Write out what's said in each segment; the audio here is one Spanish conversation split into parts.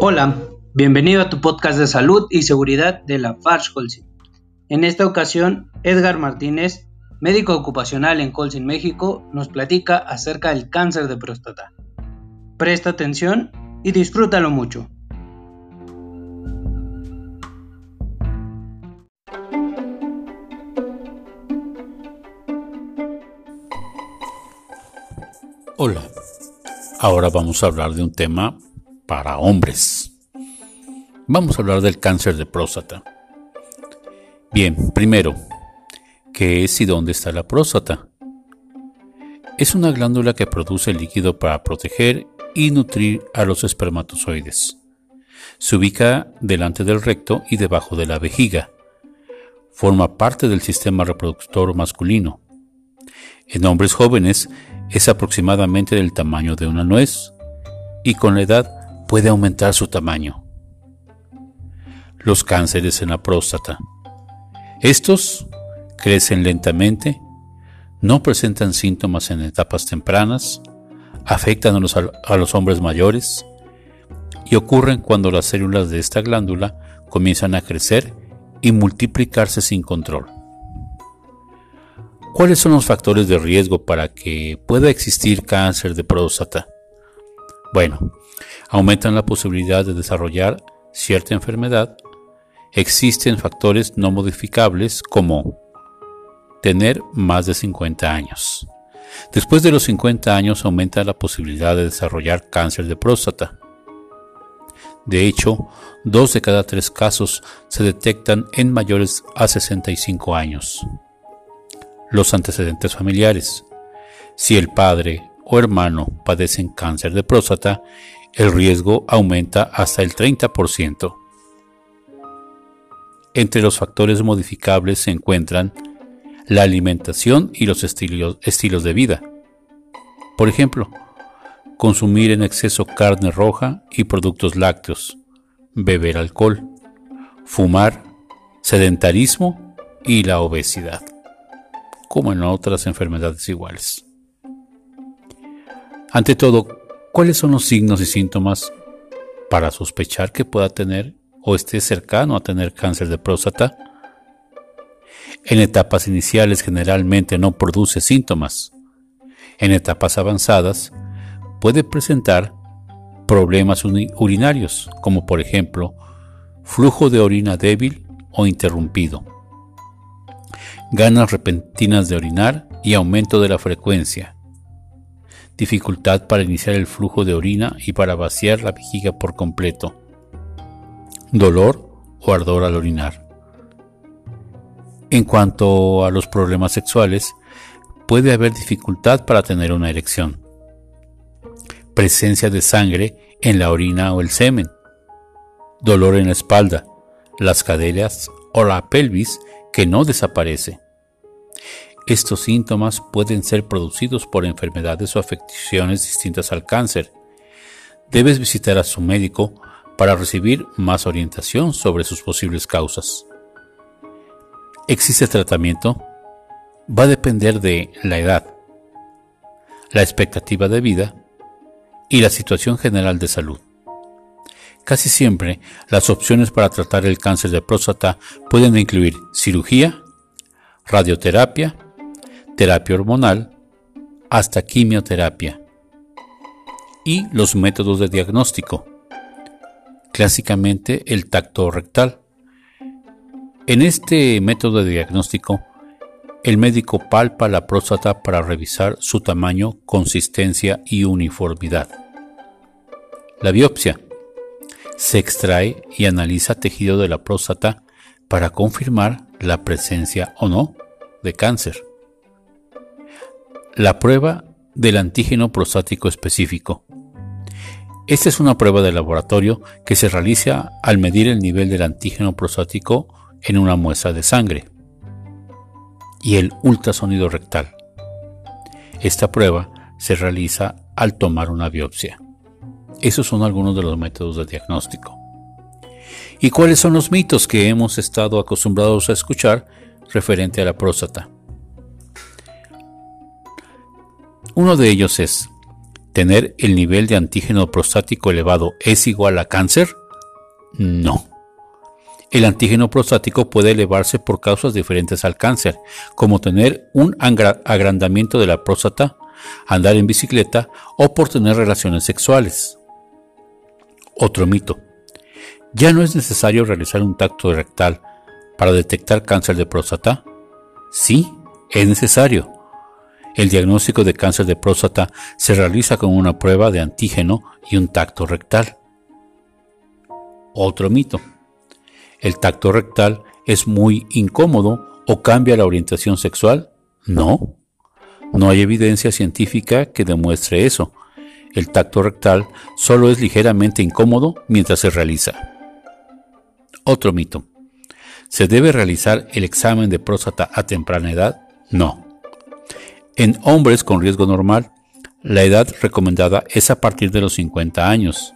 Hola, bienvenido a tu podcast de salud y seguridad de la Farsh Colsin. En esta ocasión, Edgar Martínez, médico ocupacional en Colsin, México, nos platica acerca del cáncer de próstata. Presta atención y disfrútalo mucho. Hola, ahora vamos a hablar de un tema para hombres. Vamos a hablar del cáncer de próstata. Bien, primero, ¿qué es y dónde está la próstata? Es una glándula que produce líquido para proteger y nutrir a los espermatozoides. Se ubica delante del recto y debajo de la vejiga. Forma parte del sistema reproductor masculino. En hombres jóvenes es aproximadamente del tamaño de una nuez y con la edad puede aumentar su tamaño. Los cánceres en la próstata. Estos crecen lentamente, no presentan síntomas en etapas tempranas, afectan a los, hombres mayores y ocurren cuando las células de esta glándula comienzan a crecer y multiplicarse sin control. ¿Cuáles son los factores de riesgo para que pueda existir cáncer de próstata? Bueno, aumentan la posibilidad de desarrollar cierta enfermedad, existen factores no modificables como tener más de 50 años. Después de los 50 años aumenta la posibilidad de desarrollar cáncer de próstata. De hecho, dos de cada tres casos se detectan en mayores a 65 años. Los antecedentes familiares. Si el padre o hermano padecen cáncer de próstata, el riesgo aumenta hasta el 30%. Entre los factores modificables se encuentran la alimentación y los estilos, estilos de vida. Por ejemplo, consumir en exceso carne roja y productos lácteos, beber alcohol, fumar, sedentarismo y la obesidad, como en otras enfermedades iguales. Ante todo, ¿Cuáles son los signos y síntomas para sospechar que pueda tener o esté cercano a tener cáncer de próstata? En etapas iniciales generalmente no produce síntomas. En etapas avanzadas puede presentar problemas urinarios, como por ejemplo flujo de orina débil o interrumpido, ganas repentinas de orinar y aumento de la frecuencia, dificultad para iniciar el flujo de orina y para vaciar la vejiga por completo, dolor o ardor al orinar. En cuanto a los problemas sexuales, puede haber dificultad para tener una erección, presencia de sangre en la orina o el semen, dolor en la espalda, las caderas o la pelvis que no desaparece, estos síntomas pueden ser producidos por enfermedades o afecciones distintas al cáncer. Debes visitar a su médico para recibir más orientación sobre sus posibles causas. ¿Existe tratamiento? Va a depender de la edad, la expectativa de vida y la situación general de salud. Casi siempre las opciones para tratar el cáncer de próstata pueden incluir cirugía, radioterapia, terapia hormonal, hasta quimioterapia. Y los métodos de diagnóstico. Clásicamente el tacto rectal. En este método de diagnóstico, el médico palpa la próstata para revisar su tamaño, consistencia y uniformidad. La biopsia. Se extrae y analiza tejido de la próstata para confirmar la presencia o no de cáncer la prueba del antígeno prostático específico. Esta es una prueba de laboratorio que se realiza al medir el nivel del antígeno prostático en una muestra de sangre. Y el ultrasonido rectal. Esta prueba se realiza al tomar una biopsia. Esos son algunos de los métodos de diagnóstico. ¿Y cuáles son los mitos que hemos estado acostumbrados a escuchar referente a la próstata? Uno de ellos es, ¿tener el nivel de antígeno prostático elevado es igual a cáncer? No. El antígeno prostático puede elevarse por causas diferentes al cáncer, como tener un agrandamiento de la próstata, andar en bicicleta o por tener relaciones sexuales. Otro mito. ¿Ya no es necesario realizar un tacto rectal para detectar cáncer de próstata? Sí, es necesario. El diagnóstico de cáncer de próstata se realiza con una prueba de antígeno y un tacto rectal. Otro mito ¿El tacto rectal es muy incómodo o cambia la orientación sexual? No. No hay evidencia científica que demuestre eso. El tacto rectal solo es ligeramente incómodo mientras se realiza. Otro mito. ¿Se debe realizar el examen de próstata a temprana edad? No. En hombres con riesgo normal, la edad recomendada es a partir de los 50 años.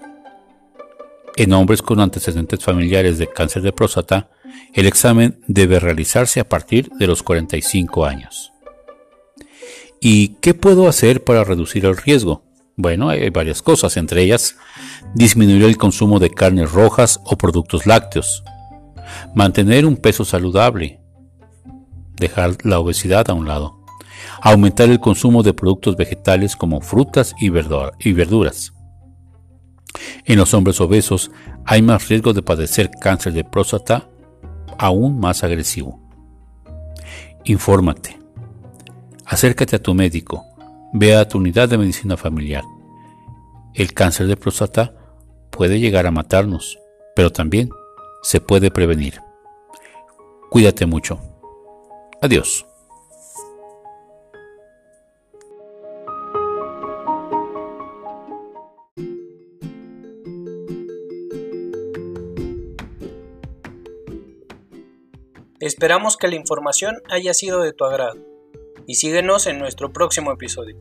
En hombres con antecedentes familiares de cáncer de próstata, el examen debe realizarse a partir de los 45 años. ¿Y qué puedo hacer para reducir el riesgo? Bueno, hay varias cosas, entre ellas disminuir el consumo de carnes rojas o productos lácteos, mantener un peso saludable, dejar la obesidad a un lado, aumentar el consumo de productos vegetales como frutas y verduras, en los hombres obesos hay más riesgo de padecer cáncer de próstata aún más agresivo. Infórmate. Acércate a tu médico. Ve a tu unidad de medicina familiar. El cáncer de próstata puede llegar a matarnos, pero también se puede prevenir. Cuídate mucho. Adiós. Esperamos que la información haya sido de tu agrado y síguenos en nuestro próximo episodio.